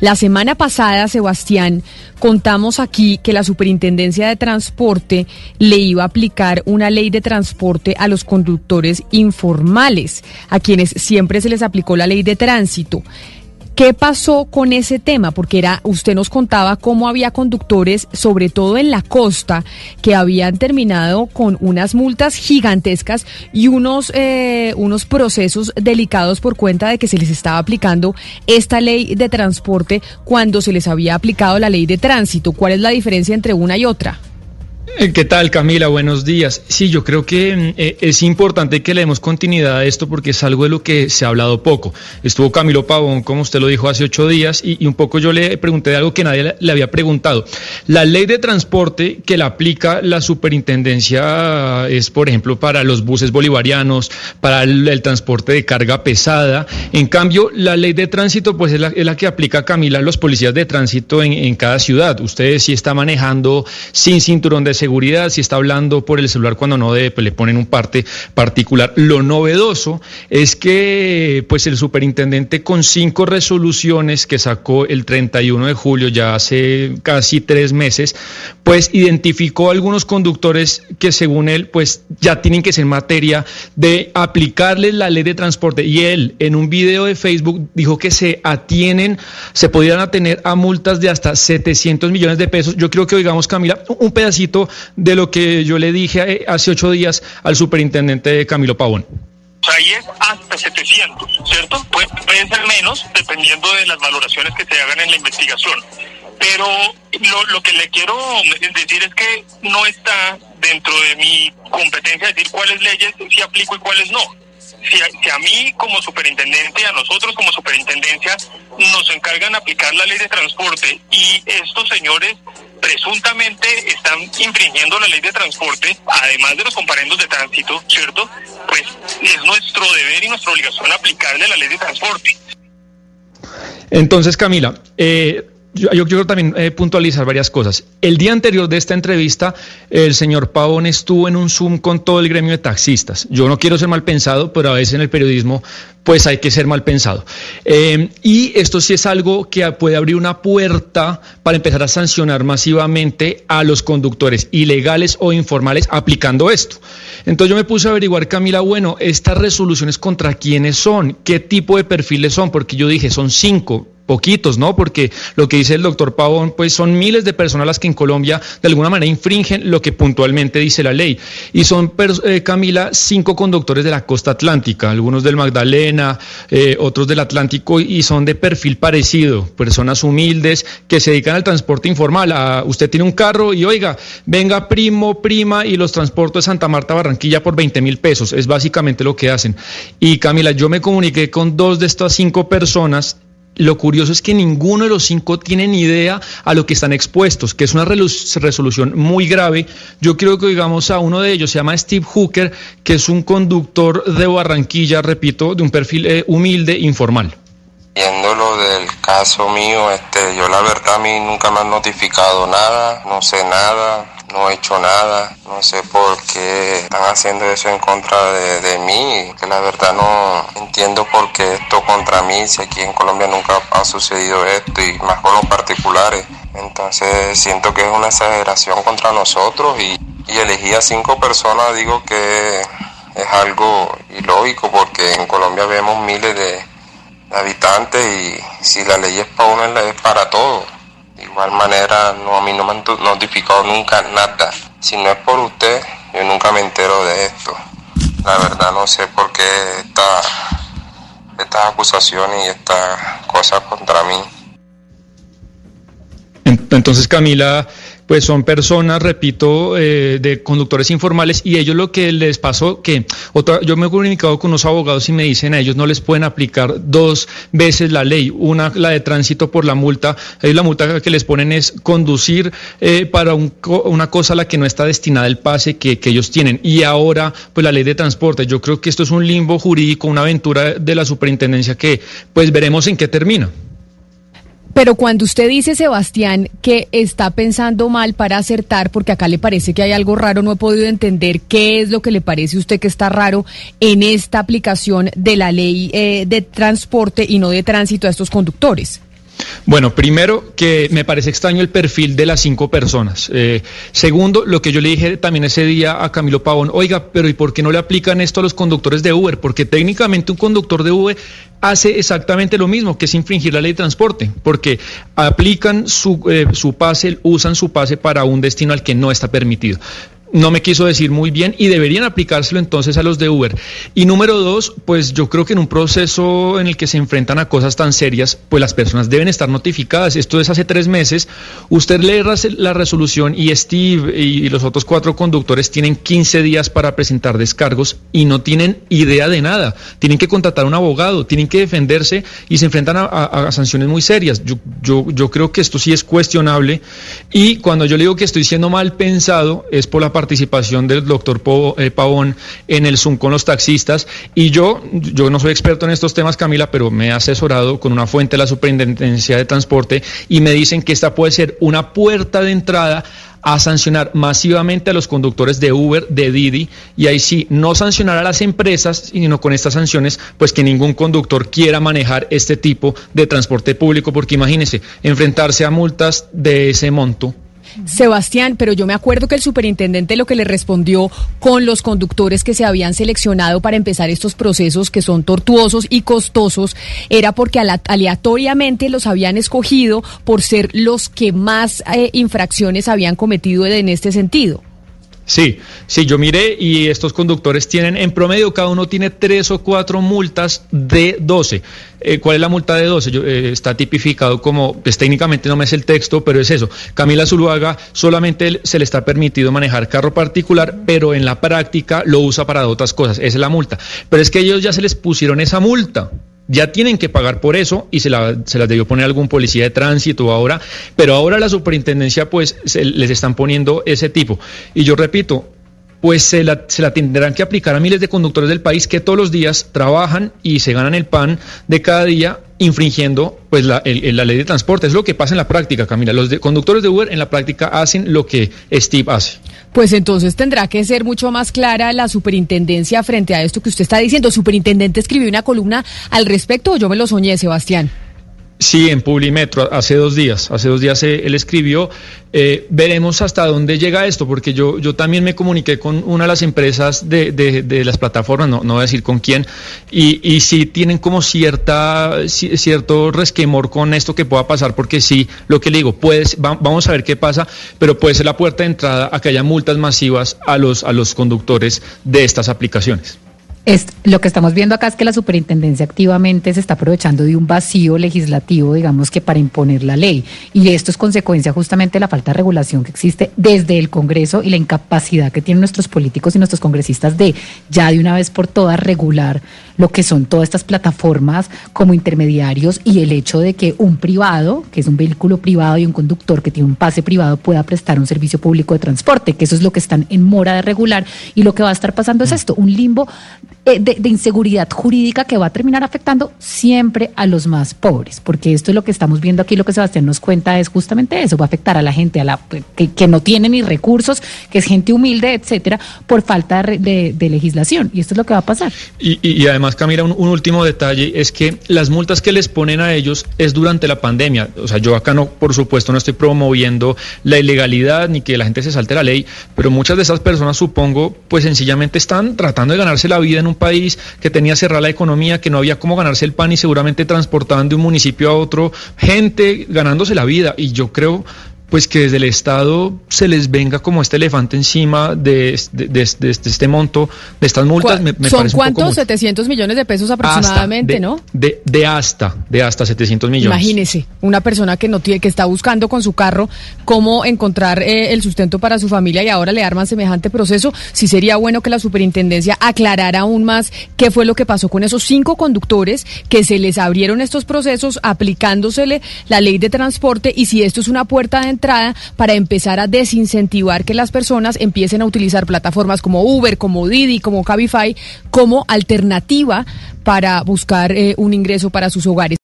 La semana pasada, Sebastián, contamos aquí que la Superintendencia de Transporte le iba a aplicar una ley de transporte a los conductores informales, a quienes siempre se les aplicó la ley de tránsito. ¿Qué pasó con ese tema? Porque era, usted nos contaba cómo había conductores, sobre todo en la costa, que habían terminado con unas multas gigantescas y unos, eh, unos procesos delicados por cuenta de que se les estaba aplicando esta ley de transporte cuando se les había aplicado la ley de tránsito. ¿Cuál es la diferencia entre una y otra? Eh, ¿Qué tal, Camila? Buenos días. Sí, yo creo que mm, eh, es importante que le demos continuidad a esto porque es algo de lo que se ha hablado poco. Estuvo Camilo Pavón, como usted lo dijo, hace ocho días y, un poco yo le pregunté de algo que nadie le, había preguntado. La ley de transporte que la aplica la superintendencia es, por ejemplo, para los buses bolivarianos, para el, transporte de carga pesada. En cambio, la ley de tránsito, pues es la, que aplica Camila los policías de tránsito en, en cada ciudad. Usted sí está manejando sin cinturón de seguridad si está hablando por el celular cuando no debe, pues le ponen un parte particular. Lo novedoso es que pues el superintendente con cinco resoluciones que sacó el 31 de julio, ya hace casi tres meses, pues identificó algunos conductores que según él pues ya tienen que ser materia de aplicarles la ley de transporte. Y él en un video de Facebook dijo que se atienen, se podrían atener a multas de hasta 700 millones de pesos. Yo creo que oigamos, Camila, un pedacito de lo que yo le dije eh, hace ocho días al superintendente Camilo Pavón. Ahí es hasta 700, ¿cierto? Puede, ser menos dependiendo de las valoraciones que se hagan en la investigación. Pero lo, lo que le quiero decir es que no está dentro de mi competencia decir cuáles leyes sí aplico y cuáles no. Si a, si a, mí como superintendente, a nosotros como superintendencia, nos encargan aplicar la ley de transporte y estos señores presuntamente están infringiendo la ley de transporte, además de los comparendos de tránsito, ¿cierto? Pues es nuestro deber y nuestra obligación aplicarle la ley de transporte. Entonces, Camila, eh, yo, quiero también eh, puntualizar varias cosas. El día anterior de esta entrevista, el señor Pavón estuvo en un Zoom con todo el gremio de taxistas. Yo no quiero ser mal pensado, pero a veces en el periodismo pues hay que ser mal pensado. Eh, y esto sí es algo que puede abrir una puerta para empezar a sancionar masivamente a los conductores ilegales o informales aplicando esto. Entonces yo me puse a averiguar, Camila, bueno, estas resoluciones contra quiénes son, qué tipo de perfiles son, porque yo dije, son cinco poquitos, ¿no? Porque lo que dice el doctor Pavón, pues son miles de personas las que en Colombia de alguna manera infringen lo que puntualmente dice la ley. Y son, eh, Camila, cinco conductores de la costa atlántica, algunos del Magdalena, eh, otros del Atlántico, y son de perfil parecido, personas humildes que se dedican al transporte informal. A, usted tiene un carro y oiga, venga primo, prima, y los transporto de Santa Marta Barranquilla por 20 mil pesos. Es básicamente lo que hacen. Y Camila, yo me comuniqué con dos de estas cinco personas lo curioso es que ninguno de los cinco tiene ni idea a lo que están expuestos, que es una resolución muy grave. Yo creo que digamos a uno de ellos, se llama Steve Hooker, que es un conductor de Barranquilla, repito, de un perfil eh, humilde, informal. Viendo lo del caso mío, este, yo la verdad a mí nunca me han notificado nada, no sé nada, no he hecho nada, no sé por qué están haciendo eso en contra de, mí, que la verdad no entiendo por qué esto contra mí, si aquí en Colombia nunca ha sucedido esto y más con los particulares. Entonces siento que es una exageración contra nosotros y, y elegí a cinco personas, digo que es algo ilógico porque en Colombia vemos miles de habitantes y si la ley es para uno, es para todos de igual manera, no, a mí no me han notificado nunca nada. Si no es por usted, yo nunca me entero de esto. La verdad no sé por qué esta, estas acusaciones y estas cosas contra mí. Entonces, Camila, pues son personas, repito, eh, de conductores informales y ellos lo que les pasó, que otra, yo me he comunicado con unos abogados y me dicen a ellos no les pueden aplicar dos veces la ley, una la de tránsito por la multa, ahí la multa que les ponen es conducir eh, para una cosa a la que no está destinada el pase que, que ellos tienen y ahora pues la ley de transporte, yo creo que esto es un limbo jurídico, una aventura de la superintendencia que pues veremos en qué termina. Pero cuando usted dice, Sebastián, que está pensando mal para acertar, porque acá le parece que hay algo raro, no he podido entender qué es lo que le parece a usted que está raro en esta aplicación de la ley eh, de transporte y no de tránsito a estos conductores. Bueno, primero que me parece extraño el perfil de las cinco personas. Eh, segundo, lo que yo le dije también ese día a Camilo Pavón, oiga, pero ¿y por qué no le aplican esto a los conductores de Uber? Porque técnicamente un conductor de Uber hace exactamente lo mismo, que es infringir la ley de transporte, porque aplican su, eh, su pase, usan su pase para un destino al que no está permitido no me quiso decir muy bien y deberían aplicárselo entonces a los de Uber. Y número dos, pues yo creo que en un proceso en el que se enfrentan a cosas tan serias, pues las personas deben estar notificadas. Esto es hace tres meses. Usted lee la resolución y Steve y los otros cuatro conductores tienen 15 días para presentar descargos y no tienen idea de nada. Tienen que contratar a un abogado, tienen que defenderse y se enfrentan a, sanciones muy serias. Yo, yo, yo creo que esto sí es cuestionable y cuando yo le digo que estoy siendo mal pensado es por la participación del doctor eh, Pavón en el Zoom con los taxistas. Y yo, yo no soy experto en estos temas, Camila, pero me he asesorado con una fuente de la Superintendencia de Transporte y me dicen que esta puede ser una puerta de entrada a sancionar masivamente a los conductores de Uber, de Didi, y ahí sí, no sancionar a las empresas, sino con estas sanciones, pues que ningún conductor quiera manejar este tipo de transporte público, porque imagínense, enfrentarse a multas de ese monto Sebastián, pero yo me acuerdo que el superintendente lo que le respondió con los conductores que se habían seleccionado para empezar estos procesos que son tortuosos y costosos era porque aleatoriamente los habían escogido por ser los que más eh, infracciones habían cometido en este sentido. Sí, sí, yo miré y estos conductores tienen, en promedio, cada uno tiene tres o cuatro multas de 12. Eh, ¿Cuál es la multa de 12? Eh, está tipificado como, pues técnicamente no me es el texto, pero es eso. Camila Zuluaga solamente se le está permitido manejar carro particular, pero en la práctica lo usa para otras cosas. Esa es la multa. Pero es que ellos ya se les pusieron esa multa ya tienen que pagar por eso y se, la, se las debió poner algún policía de tránsito ahora, pero ahora la superintendencia pues les están poniendo ese tipo. Y yo repito, pues se la, se la, tendrán que aplicar a miles de conductores del país que todos los días trabajan y se ganan el pan de cada día infringiendo pues la, la ley de transporte. Es lo que pasa en la práctica, Camila. Los conductores de Uber en la práctica hacen lo que Steve hace. Pues entonces tendrá que ser mucho más clara la superintendencia frente a esto que usted está diciendo. Superintendente escribió una columna al respecto o yo me lo soñé, Sebastián. Sí, en Publimetro, hace dos días, hace dos días eh, él escribió, eh, veremos hasta dónde llega esto, porque yo, yo también me comuniqué con una de las empresas de, de, las plataformas, no, no voy a decir con quién, y, y sí tienen como cierta, cierto resquemor con esto que pueda pasar, porque sí, lo que le digo, pues, vamos a ver qué pasa, pero puede ser la puerta de entrada a que haya multas masivas a los, a los conductores de estas aplicaciones. Es, lo que estamos viendo acá es que la superintendencia activamente se está aprovechando de un vacío legislativo, digamos que para imponer la ley. Y esto es consecuencia justamente de la falta de regulación que existe desde el Congreso y la incapacidad que tienen nuestros políticos y nuestros congresistas de ya de una vez por todas regular lo que son todas estas plataformas como intermediarios y el hecho de que un privado, que es un vehículo privado y un conductor que tiene un pase privado pueda prestar un servicio público de transporte, que eso es lo que están en mora de regular y lo que va a estar pasando es esto, un limbo eh, de, inseguridad jurídica que va a terminar afectando siempre a los más pobres, porque esto es lo que estamos viendo aquí, lo que Sebastián nos cuenta es justamente eso, va a afectar a la gente a la que, no tiene ni recursos, que es gente humilde, etcétera, por falta de, legislación, y esto es lo que va a pasar. Y, además, Camila, un, un, último detalle es que las multas que les ponen a ellos es durante la pandemia, o sea, yo acá no, por supuesto, no estoy promoviendo la ilegalidad ni que la gente se salte la ley, pero muchas de esas personas, supongo, pues sencillamente están tratando de ganarse la vida en un país que tenía cerrada la economía, que no había cómo ganarse el pan y seguramente transportaban de un municipio a otro gente ganándose la vida. Y yo creo pues que desde el Estado se les venga como este elefante encima de, de, este monto, de estas multas. Me, ¿Son cuántos? 700 millones de pesos aproximadamente, ¿no? De, de hasta, de hasta 700 millones. Imagínese, una persona que no tiene, que está buscando con su carro cómo encontrar eh, el sustento para su familia y ahora le arman semejante proceso. Sí sería bueno que la superintendencia aclarara aún más qué fue lo que pasó con esos cinco conductores que se les abrieron estos procesos aplicándosele la ley de transporte y si esto es una puerta de entrada para empezar a desincentivar que las personas empiecen a utilizar plataformas como Uber, como Didi, como Cabify, como alternativa para buscar eh, un ingreso para sus hogares.